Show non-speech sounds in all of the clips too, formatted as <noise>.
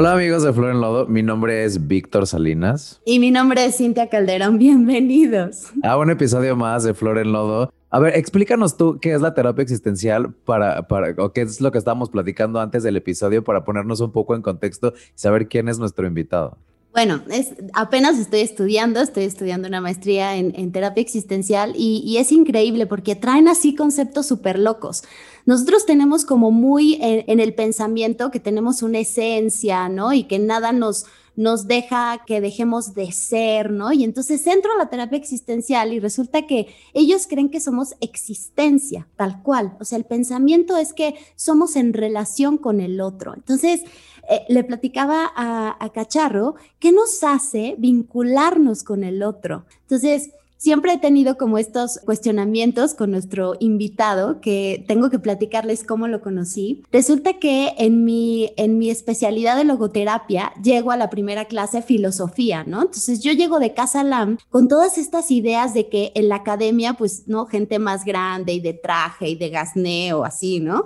Hola amigos de Flor en Lodo, mi nombre es Víctor Salinas. Y mi nombre es Cintia Calderón, bienvenidos. A un episodio más de Flor en Lodo. A ver, explícanos tú qué es la terapia existencial para, para, o qué es lo que estábamos platicando antes del episodio para ponernos un poco en contexto y saber quién es nuestro invitado. Bueno, es, apenas estoy estudiando, estoy estudiando una maestría en, terapia existencial y, y, es increíble porque traen así conceptos súper locos. Nosotros tenemos como muy en, el pensamiento que tenemos una esencia, ¿no? Y que nada nos, nos deja que dejemos de ser, ¿no? Y entonces entro a la terapia existencial y resulta que ellos creen que somos existencia, tal cual. O sea, el pensamiento es que somos en relación con el otro. Entonces, eh, le platicaba a, a Cacharro, ¿qué nos hace vincularnos con el otro? Entonces, siempre he tenido como estos cuestionamientos con nuestro invitado que tengo que platicarles cómo lo conocí. Resulta que en mi, en mi especialidad de logoterapia llego a la primera clase filosofía, ¿no? Entonces yo llego de Casa Lam con todas estas ideas de que en la academia, pues, ¿no? Gente más grande y de traje y de gasneo, así, ¿no?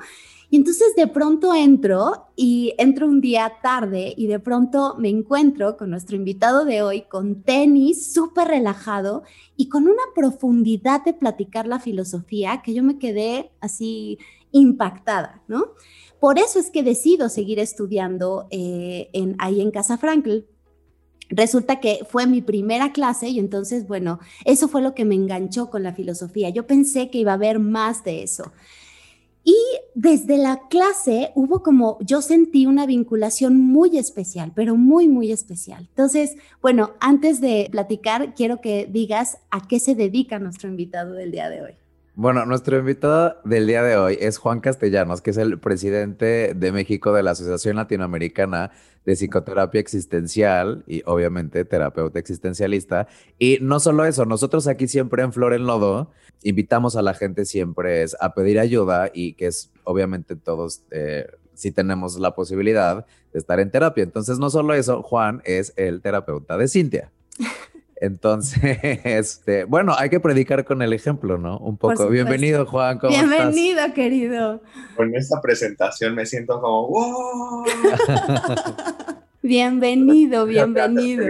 Y entonces de pronto entro y entro un día tarde y de pronto me encuentro con nuestro invitado de hoy con tenis súper relajado y con una profundidad de platicar la filosofía que yo me quedé así impactada, ¿no? Por eso es que decido seguir estudiando eh, en, ahí en Casa Frankl, Resulta que fue mi primera clase y entonces, bueno, eso fue lo que me enganchó con la filosofía. Yo pensé que iba a haber más de eso. Y desde la clase hubo como, yo sentí una vinculación muy especial, pero muy, muy especial. Entonces, bueno, antes de platicar, quiero que digas a qué se dedica nuestro invitado del día de hoy. Bueno, nuestro invitado del día de hoy es Juan Castellanos, que es el presidente de México de la Asociación Latinoamericana de Psicoterapia Existencial y obviamente terapeuta existencialista. Y no solo eso, nosotros aquí siempre en Flor en Lodo invitamos a la gente siempre a pedir ayuda y que es obviamente todos... Eh, si tenemos la posibilidad de estar en terapia. Entonces, no solo eso, Juan es el terapeuta de Cintia. Entonces, <laughs> este, bueno, hay que predicar con el ejemplo, ¿no? Un poco. Bienvenido, Juan. ¿cómo Bienvenido, querido. Con esta presentación me siento como, ¡wow! <laughs> bienvenido, <laughs> bienvenido.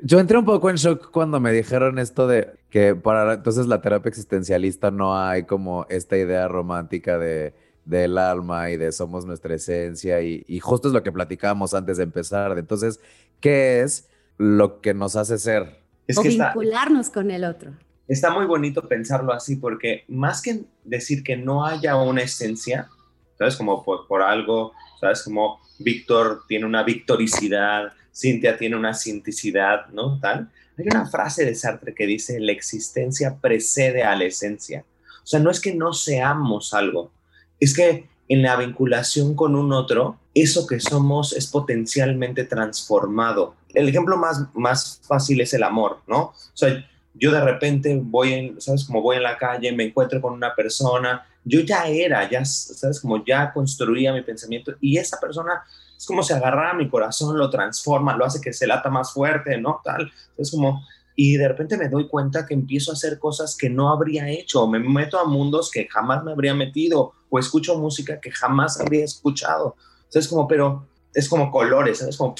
Yo entré un poco en shock cuando me dijeron esto de que para entonces la terapia existencialista no hay como esta idea romántica de del alma y de somos nuestra esencia y, y justo es lo que platicábamos antes de empezar. Entonces, ¿qué es lo que nos hace ser? O vincularnos con el otro. Está muy bonito pensarlo así porque más que decir que no haya una esencia, ¿sabes? Como por, algo, ¿sabes? Como Víctor tiene una victoricidad, Cintia tiene una cinticidad, ¿no? Tal. Hay una frase de Sartre que dice, la existencia precede a la esencia. O sea, no es que no seamos algo, es que en la vinculación con un otro, eso que somos es potencialmente transformado el ejemplo más, más fácil es el amor, ¿no? O sea, yo de repente voy en, ¿sabes? Como voy en la calle, me encuentro con una persona, yo ya era, ya, ¿sabes? Como ya construía mi pensamiento y esa persona es como si agarrara mi corazón, lo transforma, lo hace que se lata más fuerte, ¿no? Tal. Es como, y de repente me doy cuenta que empiezo a hacer cosas que no habría hecho, me meto a mundos que jamás me habría metido, o escucho música que jamás habría escuchado. O sea, es como, pero es como colores, ¿sabes? Como,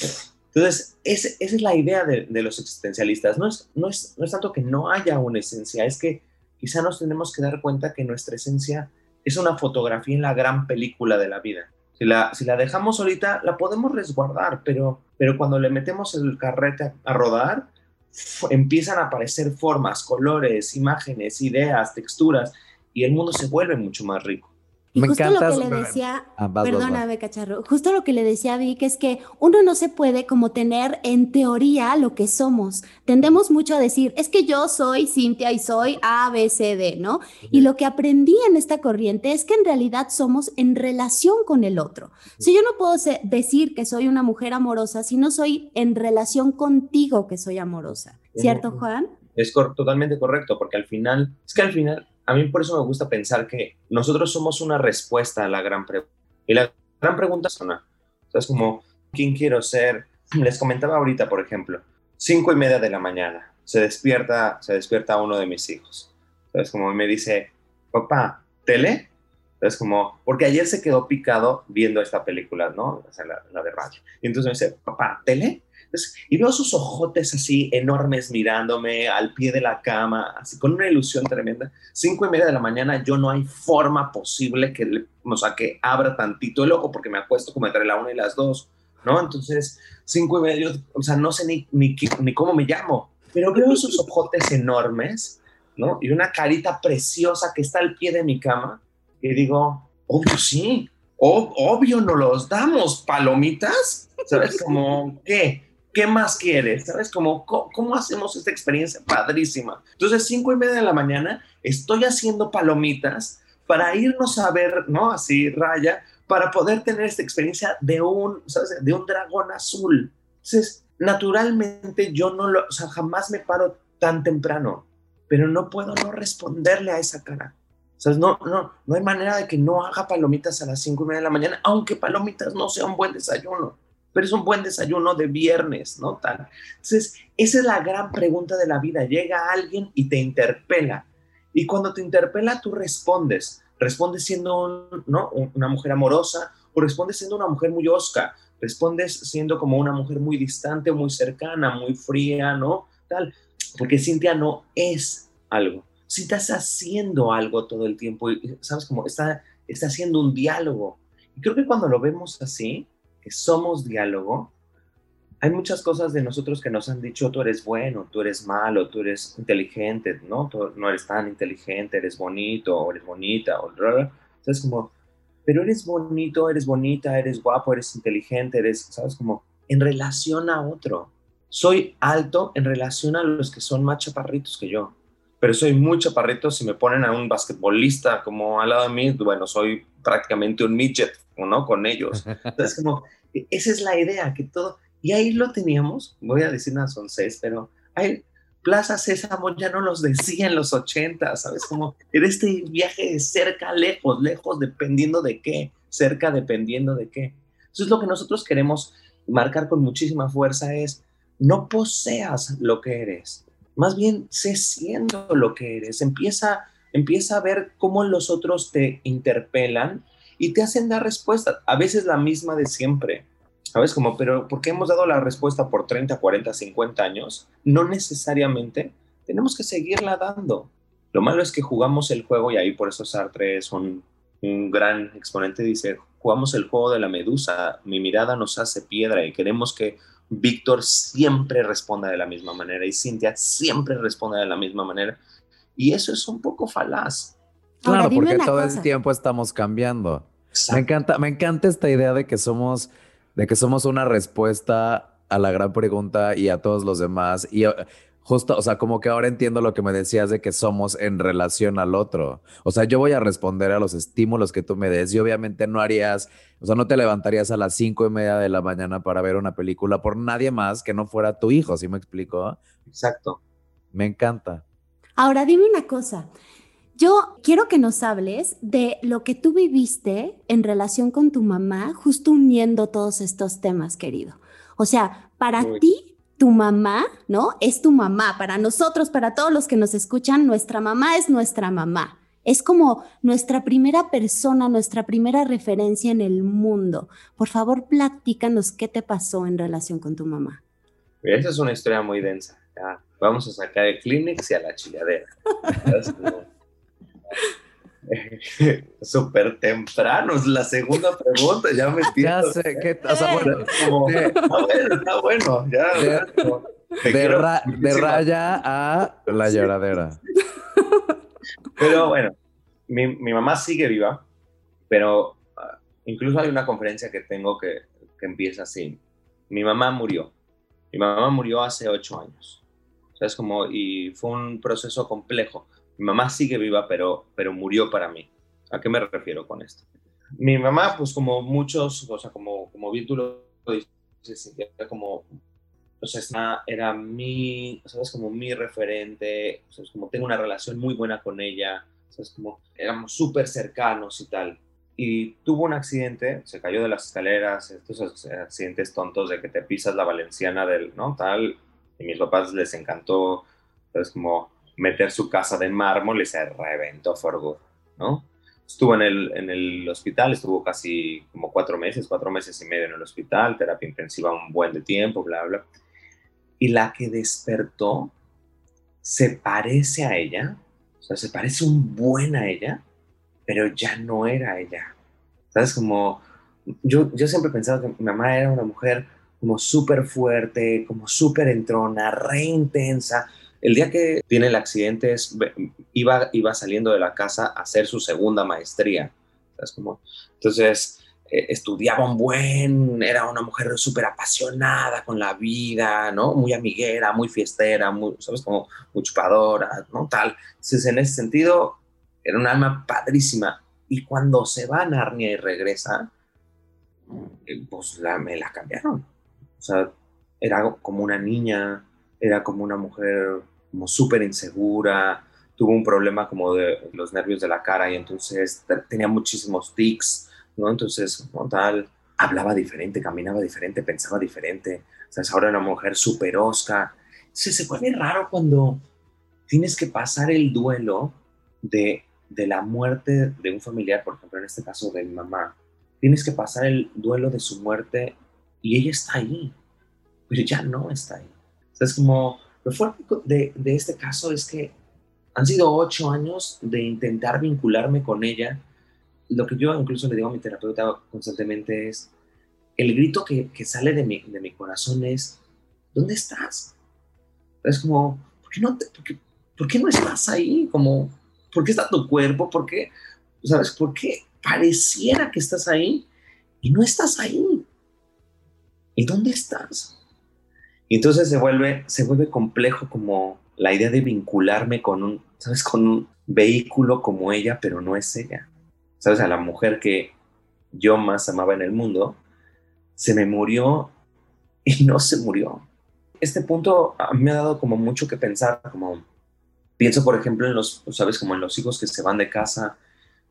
entonces, esa es la idea de, los existencialistas. No es, no, es, no es tanto que no haya una esencia, es que quizá nos tenemos que dar cuenta que nuestra esencia es una fotografía en la gran película de la vida. Si la, si la dejamos ahorita, la podemos resguardar, pero, pero cuando le metemos el carrete a, rodar, empiezan a aparecer formas, colores, imágenes, ideas, texturas, y el mundo se vuelve mucho más rico. Y justo lo que le decía, ah, perdóname, cacharro, justo lo que le decía a Vic es que uno no se puede como tener en teoría lo que somos. Tendemos mucho a decir, es que yo soy Cintia y soy A, B, C, D, ¿no? Y lo que aprendí en esta corriente es que en realidad somos en relación con el otro. Si yo no puedo decir que soy una mujer amorosa si no soy en relación contigo que soy amorosa. ¿Cierto, Juan? Es totalmente correcto, porque al final, es que al final a mí por eso me gusta pensar que nosotros somos una respuesta a la gran pregunta. Y la gran pregunta es una. O es como, ¿quién quiero ser? <clears throat> Les comentaba ahorita, por ejemplo, cinco y media de la mañana, se despierta, se despierta uno de mis hijos. Es como me dice, papá, ¿tele? Es como, porque ayer se quedó picado viendo esta película, ¿no? O sea, la, de radio. Y entonces me dice, papá, ¿tele? Y veo sus ojotes así enormes mirándome al pie de la cama, así con una ilusión tremenda. Cinco y media de la mañana, yo no hay forma posible que, o sea, que abra tantito el ojo porque me acuesto como entre la una y las dos, ¿no? Entonces, cinco y media, o sea, no sé ni, ni, ni cómo me llamo, pero veo sus ojotes enormes, ¿no? Y una carita preciosa que está al pie de mi cama y digo, obvio sí, obvio no los damos, palomitas, ¿sabes? Como, ¿qué? ¿Qué más quieres? ¿Sabes? Como, ¿cómo, hacemos esta experiencia padrísima? Entonces, cinco y media de la mañana, estoy haciendo palomitas para irnos a ver, ¿no? Así, raya, para poder tener esta experiencia de un, ¿sabes? De un dragón azul. Entonces, naturalmente yo no lo, o sea, jamás me paro tan temprano, pero no puedo no responderle a esa cara. O sea, no, no, no hay manera de que no haga palomitas a las cinco y media de la mañana, aunque palomitas no sea un buen desayuno, pero es un buen desayuno de viernes, ¿no? Tal. Entonces, esa es la gran pregunta de la vida. Llega alguien y te interpela. Y cuando te interpela, tú respondes. Respondes siendo ¿no? una mujer amorosa o respondes siendo una mujer muy osca. Respondes siendo como una mujer muy distante, muy cercana, muy fría, ¿no? Tal. Porque Cintia no es algo si estás haciendo algo todo el tiempo, sabes cómo está, está haciendo un diálogo. Y creo que cuando lo vemos así, que somos diálogo, hay muchas cosas de nosotros que nos han dicho, tú eres bueno, tú eres malo, tú eres inteligente, ¿no? Tú no eres tan inteligente, eres bonito, o eres bonita, o ¿sabes? Como, pero eres bonito, eres bonita, eres guapo, eres inteligente, eres, ¿sabes? Como en relación a otro. Soy alto en relación a los que son más chaparritos que yo pero soy muy chaparrito. Si me ponen a un basquetbolista como al lado de mí, bueno, soy prácticamente un midget, ¿no? Con ellos. Entonces, como, esa es la idea, que todo, y ahí lo teníamos, voy a decir nada, son seis, pero hay Plaza Sésamo ya no los decía en los 80, ¿sabes? Como era este viaje de cerca, lejos, lejos, dependiendo de qué, cerca, dependiendo de qué. Entonces, lo que nosotros queremos marcar con muchísima fuerza es, no poseas lo que eres, más bien sé siendo lo que eres. Empieza, empieza a ver cómo los otros te interpelan y te hacen dar respuesta. A veces la misma de siempre. ¿Sabes? Como, pero ¿por qué hemos dado la respuesta por 30, 40, 50 años? No necesariamente tenemos que seguirla dando. Lo malo es que jugamos el juego y ahí por eso Sartre es un, un gran exponente. Dice, jugamos el juego de la medusa. Mi mirada nos hace piedra y queremos que Víctor siempre responde de la misma manera y Cintia siempre responde de la misma manera. Y eso es un poco falaz. Claro, porque todo el tiempo estamos cambiando. Me encanta, me encanta esta idea de que somos, de que somos una respuesta a la gran pregunta y a todos los demás. Y justo, o sea, como que ahora entiendo lo que me decías de que somos en relación al otro. O sea, yo voy a responder a los estímulos que tú me des y obviamente no harías, o sea, no te levantarías a las cinco y media de la mañana para ver una película por nadie más que no fuera tu hijo, ¿sí me explico? Exacto. Me encanta. Ahora dime una cosa. Yo quiero que nos hables de lo que tú viviste en relación con tu mamá, justo uniendo todos estos temas, querido. O sea, para ti, tu mamá, ¿no? Es tu mamá. Para nosotros, para todos los que nos escuchan, nuestra mamá es nuestra mamá. Es como nuestra primera persona, nuestra primera referencia en el mundo. Por favor, platícanos qué te pasó en relación con tu mamá. Esa es una historia muy densa. vamos a sacar el Kleenex y a la chilladera. <laughs> <laughs> Súper temprano, es la segunda pregunta, ya me Ya sé, que, o sea, bueno, está bueno, ya. De, raya a la lloradera. Pero bueno, mi, mi mamá sigue viva, pero uh, incluso hay una conferencia que tengo que, que empieza así. Mi mamá murió. Mi mamá murió hace ocho años. O sea, es como, y fue un proceso complejo mi mamá sigue viva, pero, pero murió para mí. ¿A qué me refiero con esto? Mi mamá, pues como muchos, o sea, como, como bien tú lo dices, como, o sea, era mi, ¿sabes? Como mi referente, sea, como tengo una relación muy buena con ella, ¿sabes? Como éramos súper cercanos y tal. Y tuvo un accidente, se cayó de las escaleras, estos accidentes tontos de que te pisas la valenciana del, ¿no? Tal, y mis papás les encantó, ¿sabes? Como meter su casa de mármol y se reventó for good, ¿no? estuvo en el, en el hospital, estuvo casi como cuatro meses, cuatro meses y medio en el hospital, terapia intensiva un buen de tiempo, bla, bla. Y la que despertó se parece a ella, o sea, se parece un buen a ella, pero ya no era ella. ¿Sabes? Como yo, yo siempre he pensado que mi mamá era una mujer como súper fuerte, como súper entrona, re intensa. El día que tiene el accidente iba, iba saliendo de la casa a hacer su segunda maestría. ¿Sabes? Como, entonces, eh, estudiaba un buen, era una mujer súper apasionada con la vida, ¿no? Muy amiguera, muy fiestera, muy, ¿sabes? Como muy chupadora, ¿no? Tal. Entonces, en ese sentido, era un alma padrísima. Y cuando se va a Narnia y regresa, eh, pues la, me la cambiaron. O sea, era como una niña, era como una mujer como súper insegura, tuvo un problema como de los nervios de la cara y entonces tenía muchísimos tics, ¿no? Entonces, como tal, hablaba diferente, caminaba diferente, pensaba diferente. O sea, es ahora una mujer súper osca. Se, se vuelve raro cuando tienes que pasar el duelo de de la muerte de un familiar, por ejemplo, en este caso de mi mamá, tienes que pasar el duelo de su muerte y ella está ahí, pero ya no está ahí. O sea, es como, lo fuerte de, de este caso es que han sido ocho años de intentar vincularme con ella. Lo que yo incluso le digo a mi terapeuta constantemente es, el grito que, que sale de mi, de mi corazón es, ¿dónde estás? Es como, ¿por qué no, te, por qué, ¿por qué no estás ahí? Como, ¿Por qué está tu cuerpo? ¿Por qué? ¿Sabes? ¿Por qué pareciera que estás ahí y no estás ahí? ¿Y dónde estás? Y entonces se vuelve, se vuelve complejo como la idea de vincularme con un, ¿sabes? Con un vehículo como ella, pero no es ella. ¿Sabes? A la mujer que yo más amaba en el mundo, se me murió y no se murió. Este punto a mí me ha dado como mucho que pensar, como Pienso, por ejemplo, en los, ¿sabes? Como en los hijos que se van de casa,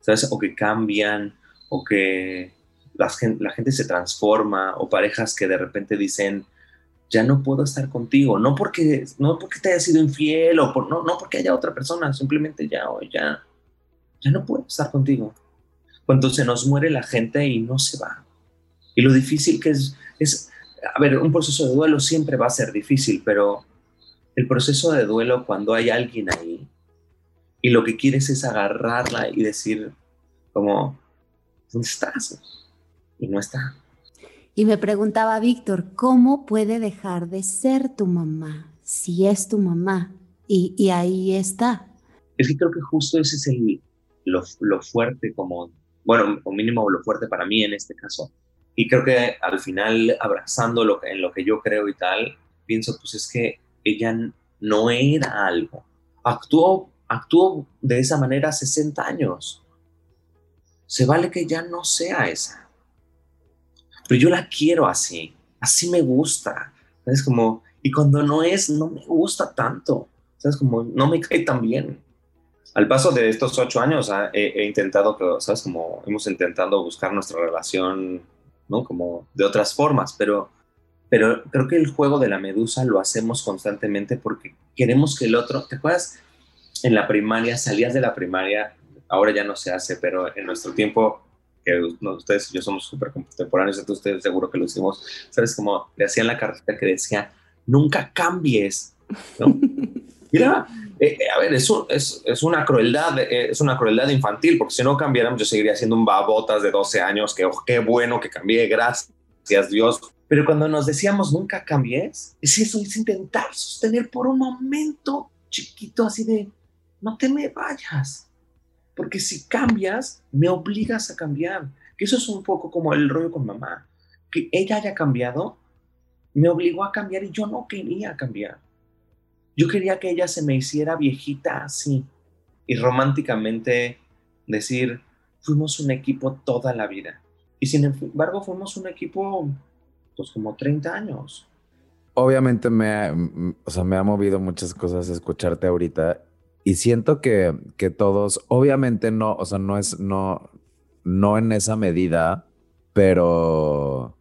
¿sabes? O que cambian, o que la gente, la gente se transforma, o parejas que de repente dicen, ya no puedo estar contigo, no porque, no porque te haya sido infiel, o por, no, no porque haya otra persona, simplemente ya, o ya, ya no puedo estar contigo. Cuando se nos muere la gente y no se va. Y lo difícil que es, es, a ver, un proceso de duelo siempre va a ser difícil, pero el proceso de duelo cuando hay alguien ahí y lo que quieres es agarrarla y decir como, ¿dónde estás? Y no está. Y me preguntaba Víctor, ¿cómo puede dejar de ser tu mamá si es tu mamá? Y, ahí está. Es que creo que justo ese es el, lo, lo fuerte como, bueno, o mínimo lo fuerte para mí en este caso. Y creo que al final, abrazando lo en lo que yo creo y tal, pienso, pues es que ella no era algo. Actuó, actuó de esa manera 60 años. Se vale que ya no sea esa. Pero yo la quiero así. Así me gusta. Es como, y cuando no es, no me gusta tanto. ¿Sabes? Como, no me cae tan bien. Al paso de estos ocho años ah, he, he intentado, ¿sabes? Como hemos intentado buscar nuestra relación, ¿no? Como de otras formas, pero pero creo que el juego de la medusa lo hacemos constantemente porque queremos que el otro, ¿te acuerdas? En la primaria, salías de la primaria, ahora ya no se hace, pero en nuestro tiempo, que ustedes y yo somos súper contemporáneos, entonces ustedes seguro que lo hicimos, ¿sabes? Como le hacían la carta que decía, nunca cambies, ¿no? <laughs> Mira, eh, eh, a ver, es, es, es, una crueldad, eh, es una crueldad infantil, porque si no cambiáramos, yo seguiría siendo un babotas de 12 años, que oh, qué bueno que cambié, gracias Dios, pero cuando nos decíamos nunca cambies, es eso, es intentar sostener por un momento chiquito así de, no te me vayas, porque si cambias, me obligas a cambiar. Que eso es un poco como el rollo con mamá, que ella haya cambiado, me obligó a cambiar y yo no quería cambiar. Yo quería que ella se me hiciera viejita así y románticamente decir, fuimos un equipo toda la vida. Y sin embargo, fuimos un equipo pues como 30 años. Obviamente me o sea, me ha movido muchas cosas escucharte ahorita y siento que, que todos, obviamente no, o sea, no es, no, no en esa medida, pero,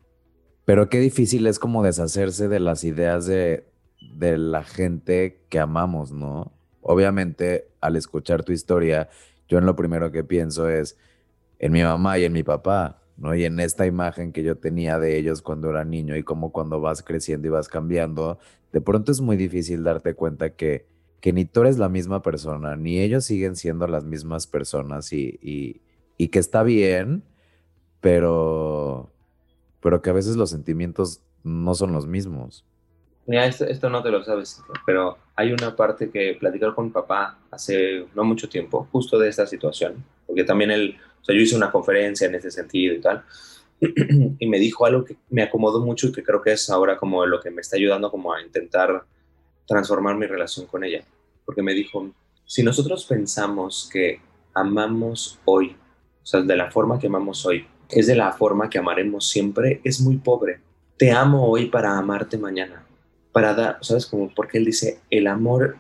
pero qué difícil es como deshacerse de las ideas de, de la gente que amamos, ¿no? Obviamente al escuchar tu historia, yo en lo primero que pienso es en mi mamá y en mi papá, ¿no? Y en esta imagen que yo tenía de ellos cuando era niño y como cuando vas creciendo y vas cambiando, de pronto es muy difícil darte cuenta que, que ni tú eres la misma persona, ni ellos siguen siendo las mismas personas y, y, y que está bien, pero, pero que a veces los sentimientos no son los mismos. Mira, esto, no te lo sabes, pero hay una parte que platicé con mi papá hace no mucho tiempo, justo de esta situación, porque también él, o sea, yo hice una conferencia en ese sentido y tal, <clears throat> y me dijo algo que me acomodó mucho y que creo que es ahora como lo que me está ayudando como a intentar transformar mi relación con ella, porque me dijo, si nosotros pensamos que amamos hoy, o sea, de la forma que amamos hoy, es de la forma que amaremos siempre, es muy pobre. Te amo hoy para amarte mañana para dar, ¿sabes? Como porque él dice, el amor,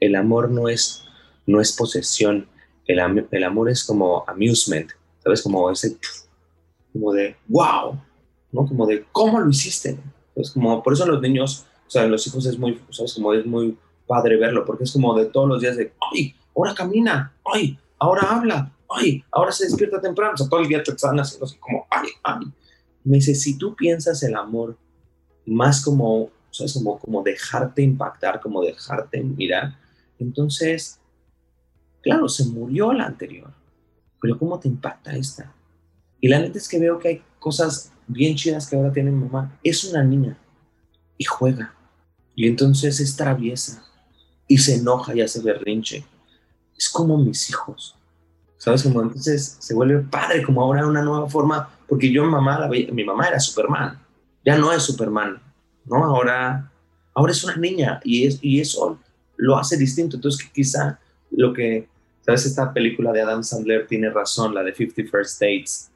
el amor no es, no es posesión, el, el amor es como amusement, ¿sabes? Como ese, como de, wow, ¿no? Como de, ¿cómo lo hiciste? Es como, por eso los niños, o sea, los hijos es muy, ¿sabes? Como es muy padre verlo, porque es como de todos los días de, ay, ahora camina, ay, ahora habla, ay, ahora se despierta temprano, o sea, todo el día te están haciendo así como, ay, ay. Me dice, si tú piensas el amor más como es Como, como dejarte impactar, como dejarte mirar. Entonces, claro, se murió la anterior, pero ¿cómo te impacta esta? Y la neta es que veo que hay cosas bien chidas que ahora tiene mamá. Es una niña y juega. Y entonces es traviesa y se enoja y hace berrinche. Es como mis hijos. ¿Sabes? Como entonces se vuelve padre, como ahora una nueva forma, porque yo mamá, mi mamá era Superman, ya no es Superman, ¿no? Ahora, ahora es una niña y, es, y eso lo hace distinto. Entonces, quizá lo que, ¿sabes? Esta película de Adam Sandler tiene razón, la de 50 First Dates.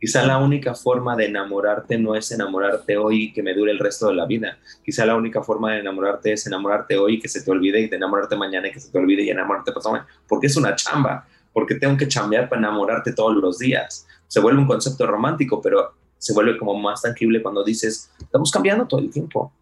Quizá la única forma de enamorarte no es enamorarte hoy y que me dure el resto de la vida. Quizá la única forma de enamorarte es enamorarte hoy y que se te olvide y de enamorarte mañana y que se te olvide y enamorarte pasado. Porque es una chamba. Porque tengo que chambear para enamorarte todos los días. Se vuelve un concepto romántico, pero se vuelve como más tangible cuando dices, estamos cambiando todo el tiempo.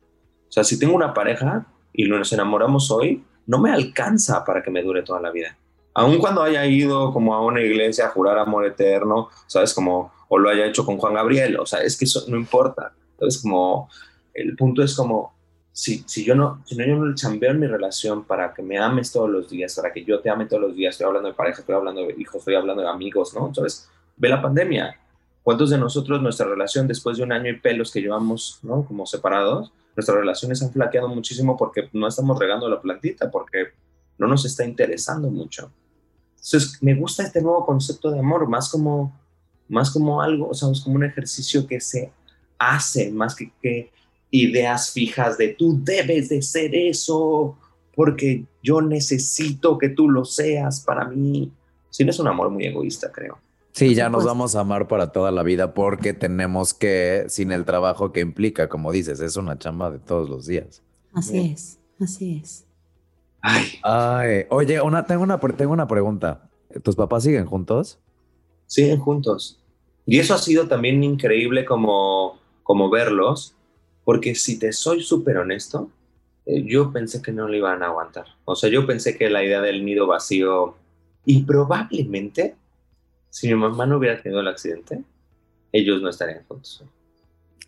O sea, si tengo una pareja y nos enamoramos hoy, no me alcanza para que me dure toda la vida. Aun cuando haya ido como a una iglesia a jurar amor eterno, ¿sabes? Como, o lo haya hecho con Juan Gabriel, o sea, es que eso no importa. Entonces, como, el punto es como, si, si yo no, si no, yo no chambeo en mi relación para que me ames todos los días, para que yo te ame todos los días, estoy hablando de pareja, estoy hablando de hijos, estoy hablando de amigos, ¿no? Entonces, ve la pandemia, ¿Cuántos de nosotros, nuestra relación, después de un año y pelos que llevamos, ¿no? Como separados, nuestras relaciones han flaqueado muchísimo porque no estamos regando la plantita, porque no nos está interesando mucho. Entonces, me gusta este nuevo concepto de amor, más como, más como algo, o sea, es como un ejercicio que se hace, más que, que ideas fijas de tú debes de ser eso, porque yo necesito que tú lo seas para mí. Sí, no es un amor muy egoísta, creo. Sí, ya nos vamos a amar para toda la vida porque tenemos que, sin el trabajo que implica, como dices, es una chamba de todos los días. Así es, así es. Ay. oye, una, tengo, una, tengo una pregunta. ¿Tus papás siguen juntos? Siguen juntos. Y eso ha sido también increíble como, como verlos, porque si te soy súper honesto, eh, yo pensé que no lo iban a aguantar. O sea, yo pensé que la idea del nido vacío, y probablemente si mi mamá no hubiera tenido el accidente, ellos no estarían juntos.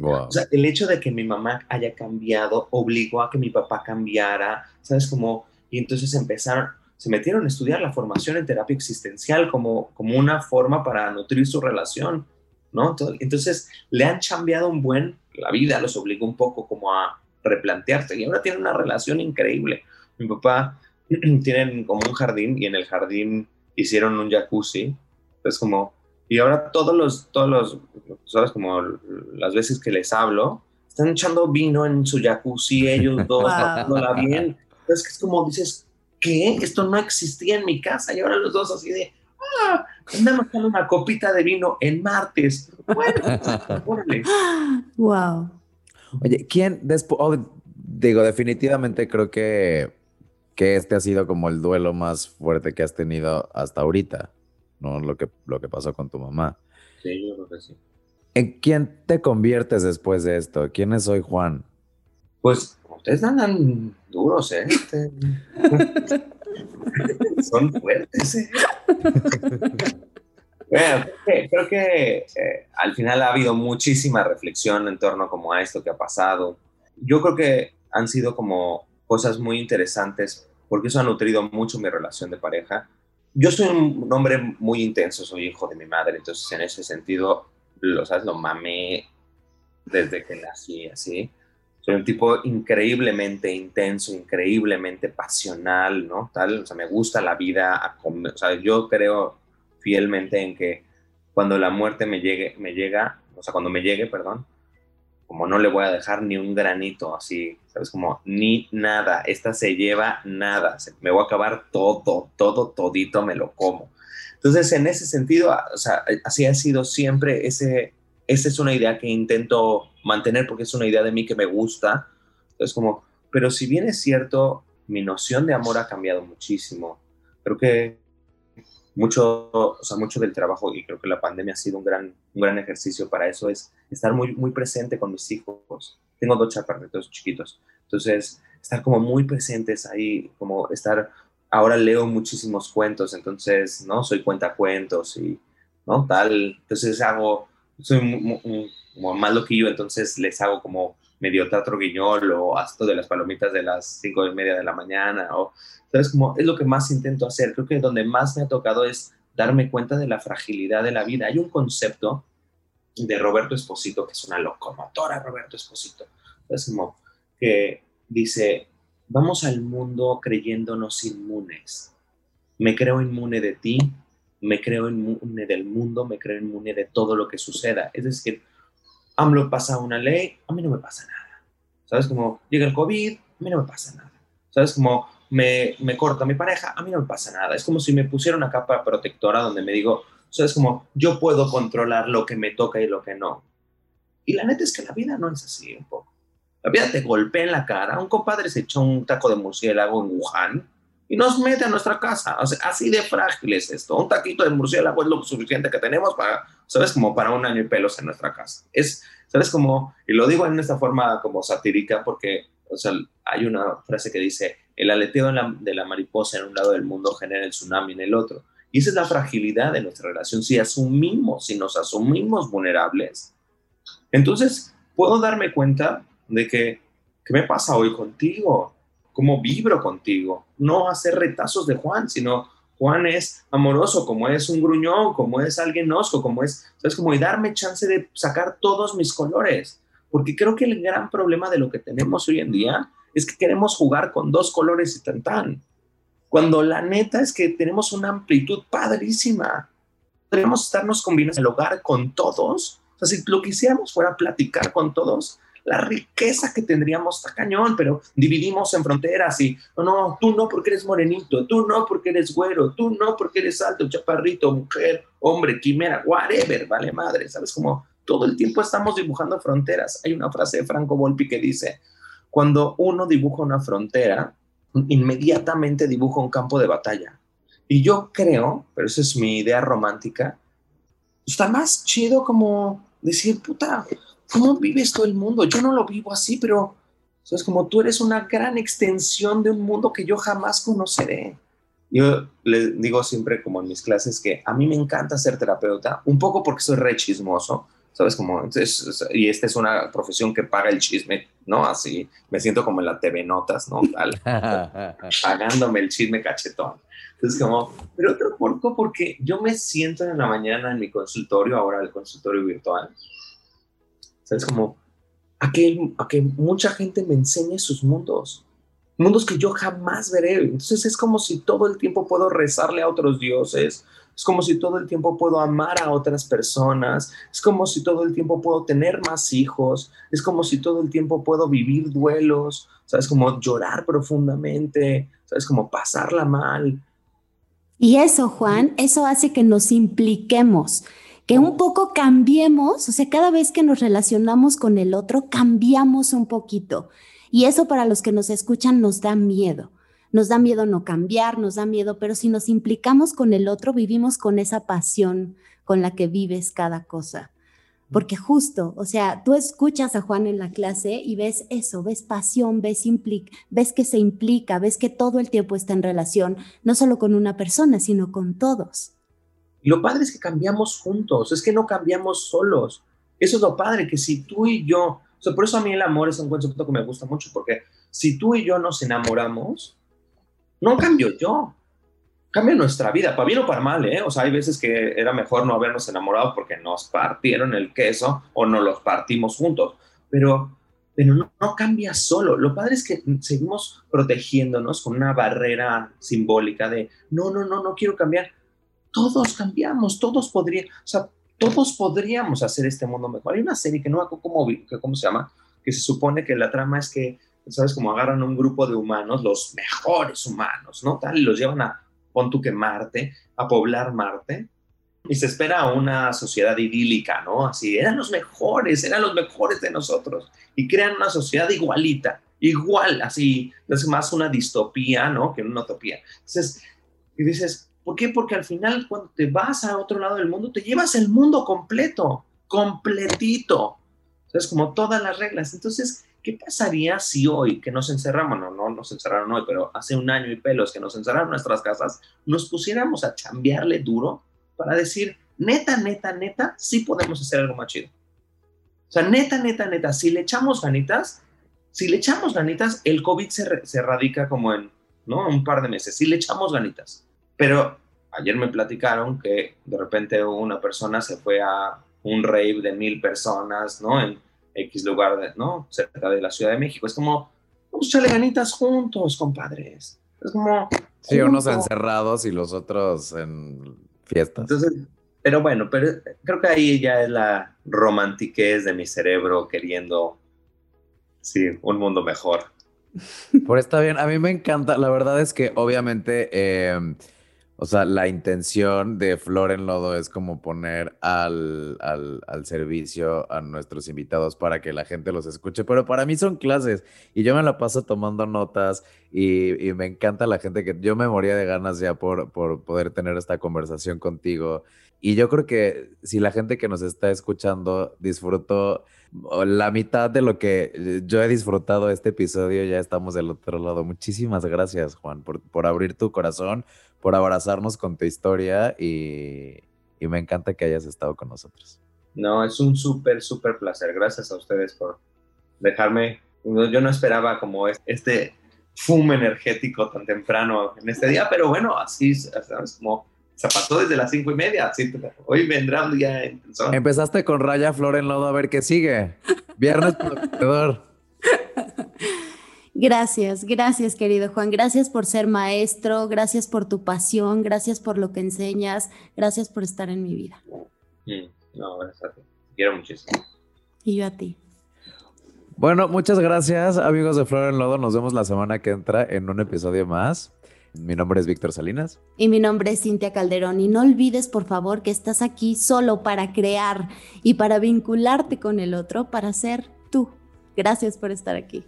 O sea, el hecho de que mi mamá haya cambiado obligó a que mi papá cambiara, ¿sabes? Como, y entonces empezaron, se metieron a estudiar la formación en terapia existencial como, como una forma para nutrir su relación, ¿no? Entonces, le han cambiado un buen, la vida los obligó un poco como a replantearse y ahora tienen una relación increíble. Mi papá <clears throat> tienen como un jardín y en el jardín hicieron un jacuzzi es como, y ahora todos los, todos los, ¿sabes? Como las veces que les hablo, están echando vino en su jacuzzi, ellos dos, <laughs> wow. bien. Es que es como dices, ¿qué? Esto no existía en mi casa. Y ahora los dos así de, ah, andamos con una copita de vino en martes. Bueno, órale. <gasps> Wow. Oye, ¿quién después, oh, digo, definitivamente creo que, que este ha sido como el duelo más fuerte que has tenido hasta ahorita. ¿no? Lo que, lo que pasó con tu mamá. Sí, yo creo que sí. ¿En quién te conviertes después de esto? ¿Quién es hoy Juan? Pues ustedes andan duros, ¿eh? Este, <laughs> Son fuertes, ¿eh? <laughs> Bueno, creo que eh, al final ha habido muchísima reflexión en torno como a esto que ha pasado. Yo creo que han sido como cosas muy interesantes porque eso ha nutrido mucho mi relación de pareja. Yo soy un hombre muy intenso, soy hijo de mi madre, entonces en ese sentido, lo sabes, lo mamé desde que nací, así. Soy un tipo increíblemente intenso, increíblemente pasional, ¿no? Tal, o sea, me gusta la vida, o sea, yo creo fielmente en que cuando la muerte me llegue, me llega, o sea, cuando me llegue, perdón, como no le voy a dejar ni un granito, así, ¿sabes? Como ni nada, esta se lleva nada, me voy a acabar todo, todo, todito me lo como. Entonces, en ese sentido, o sea, así ha sido siempre, ese, esa es una idea que intento mantener porque es una idea de mí que me gusta. Entonces, como, pero si bien es cierto, mi noción de amor ha cambiado muchísimo. Creo que mucho, o sea, mucho del trabajo, y creo que la pandemia ha sido un gran, un gran ejercicio para eso, es estar muy, muy presente con mis hijos. Tengo dos chaparritos chiquitos, entonces estar como muy presentes ahí, como estar, ahora leo muchísimos cuentos, entonces, ¿no? Soy cuentacuentos y, ¿no? Tal, entonces hago, soy muy, más loquillo, entonces les hago como medio teatro guiñol o hasta de las palomitas de las cinco y media de la mañana o entonces, como es lo que más intento hacer. Creo que donde más me ha tocado es darme cuenta de la fragilidad de la vida. Hay un concepto de Roberto Esposito, que es una locomotora, Roberto Esposito. Es como que dice, vamos al mundo creyéndonos inmunes. Me creo inmune de ti, me creo inmune del mundo, me creo inmune de todo lo que suceda. Es decir, AMLO pasa una ley, a mí no me pasa nada. ¿Sabes? Como llega el COVID, a mí no me pasa nada. ¿Sabes? Como me, me corta mi pareja, a mí no me pasa nada. Es como si me pusiera una capa protectora donde me digo, o sea, es como yo puedo controlar lo que me toca y lo que no. Y la neta es que la vida no es así un poco. La vida te golpea en la cara. Un compadre se echó un taco de murciélago en Wuhan y nos mete a nuestra casa. O sea, así de frágil es esto. Un taquito de murciélago es lo suficiente que tenemos para, ¿sabes? Como para un año y pelos en nuestra casa. Es, ¿sabes? Como, y lo digo en esta forma como satírica porque, o sea, hay una frase que dice, el aleteo de la, mariposa en un lado del mundo genera el tsunami en el otro. Y esa es la fragilidad de nuestra relación. Si asumimos, si nos asumimos vulnerables, entonces puedo darme cuenta de que, ¿qué me pasa hoy contigo? ¿Cómo vibro contigo? No hacer retazos de Juan, sino Juan es amoroso, como es un gruñón, como es alguien osco, como es, ¿sabes? Como darme chance de sacar todos mis colores. Porque creo que el gran problema de lo que tenemos hoy en día es que queremos jugar con dos colores y tan tan. Cuando la neta es que tenemos una amplitud padrísima. Podríamos estarnos combinando el hogar con todos. O sea, si lo que hiciéramos fuera platicar con todos, la riqueza que tendríamos está cañón, pero dividimos en fronteras y no, no, tú no porque eres morenito, tú no porque eres güero, tú no porque eres alto, chaparrito, mujer, hombre, quimera, whatever, vale madre, ¿sabes? Como todo el tiempo estamos dibujando fronteras. Hay una frase de Franco Volpi que dice, cuando uno dibuja una frontera, inmediatamente dibuja un campo de batalla. Y yo creo, pero esa es mi idea romántica, está más chido como decir, puta, ¿cómo vives todo el mundo? Yo no lo vivo así, pero es como tú eres una gran extensión de un mundo que yo jamás conoceré. Yo le digo siempre como en mis clases que a mí me encanta ser terapeuta, un poco porque soy re chismoso, ¿sabes? Como, entonces, y esta es una profesión que paga el chisme, ¿no? Así, me siento como en la TV Notas, ¿no? Tal, <laughs> pagándome el chisme cachetón. Entonces, como, pero otro poco porque yo me siento en la mañana en mi consultorio, ahora el consultorio virtual, ¿sabes? Como, a que, a que mucha gente me enseñe sus mundos, mundos que yo jamás veré. Entonces es como si todo el tiempo puedo rezarle a otros dioses, es como si todo el tiempo puedo amar a otras personas, es como si todo el tiempo puedo tener más hijos, es como si todo el tiempo puedo vivir duelos, sabes, como llorar profundamente, sabes, como pasarla mal. Y eso, Juan, eso hace que nos impliquemos, que un poco cambiemos, o sea, cada vez que nos relacionamos con el otro, cambiamos un poquito. Y eso para los que nos escuchan nos da miedo. Nos da miedo no cambiar, nos da miedo, pero si nos implicamos con el otro, vivimos con esa pasión con la que vives cada cosa. porque justo, o sea, tú escuchas a Juan en la clase y ves eso, ves pasión, ves, ves que se implica, ves que todo el tiempo está en relación, no solo con una persona, sino con todos. Y lo padre es que cambiamos juntos, es que no cambiamos solos. Eso es lo padre, que si tú y yo, o sea, por eso a mí el amor es un concepto que me gusta mucho, porque si tú y yo nos enamoramos, no cambio yo, cambia nuestra vida, para bien o para mal, ¿eh? O sea, hay veces que era mejor no habernos enamorado porque nos partieron el queso o no los partimos juntos, pero, pero no, no cambia solo. Lo padre es que seguimos protegiéndonos con una barrera simbólica de, no, no, no, no quiero cambiar. Todos cambiamos, todos podríamos, o sea, todos podríamos hacer este mundo mejor. Hay una serie que no hago cómo, cómo se llama, que se supone que la trama es que, ¿sabes? Como agarran un grupo de humanos, los mejores humanos, ¿no? Tal, y los llevan a, pon tú que Marte, a poblar Marte, y se espera una sociedad idílica, ¿no? Así, eran los mejores, eran los mejores de nosotros, y crean una sociedad igualita, igual, así, es más una distopía, ¿no? Que una utopía. Entonces, y dices, ¿por qué? Porque al final cuando te vas a otro lado del mundo, te llevas el mundo completo, completito. Es como todas las reglas. Entonces, ¿Qué pasaría si hoy que nos encerramos, no, no nos encerraron hoy, pero hace un año y pelos que nos encerraron en nuestras casas, nos pusiéramos a chambearle duro para decir, neta, neta, neta, sí podemos hacer algo más chido? O sea, neta, neta, neta, si le echamos ganitas, si le echamos ganitas, el COVID se, se radica como en, ¿no? Un par de meses, si le echamos ganitas. Pero ayer me platicaron que de repente una persona se fue a un rave de mil personas, ¿no? En, X lugar, de, ¿no? Cerca de la Ciudad de México. Es como, vamos a echarle ganitas juntos, compadres. Es como... Sí, unos encerrados y los otros en fiestas. Entonces, pero bueno, pero creo que ahí ya es la romantiquez de mi cerebro queriendo, sí, un mundo mejor. Por está bien, a mí me encanta, la verdad es que obviamente... Eh, o sea, la intención de Flor en Lodo es como poner al, al, servicio a nuestros invitados para que la gente los escuche, pero para mí son clases y yo me la paso tomando notas y, me encanta la gente que yo me moría de ganas ya por, por poder tener esta conversación contigo. Y yo creo que si la gente que nos está escuchando disfrutó la mitad de lo que yo he disfrutado este episodio, ya estamos del otro lado. Muchísimas gracias, Juan, por, por abrir tu corazón por abrazarnos con tu historia y, me encanta que hayas estado con nosotros. No, es un súper, súper placer. Gracias a ustedes por dejarme. Yo no esperaba como este fumo energético tan temprano en este día, pero bueno, así, ¿sabes? Como se pasó desde las cinco y media. hoy vendrá un día. Empezaste con Raya Flor en Lodo, a ver qué sigue. Viernes por Gracias, gracias querido Juan, gracias por ser maestro, gracias por tu pasión, gracias por lo que enseñas, gracias por estar en mi vida. Mm, no, gracias a ti, quiero muchísimo. Y yo a ti. Bueno, muchas gracias amigos de Flor en Lodo, nos vemos la semana que entra en un episodio más. Mi nombre es Víctor Salinas. Y mi nombre es Cintia Calderón. Y no olvides, por favor, que estás aquí solo para crear y para vincularte con el otro, para ser tú. Gracias por estar aquí.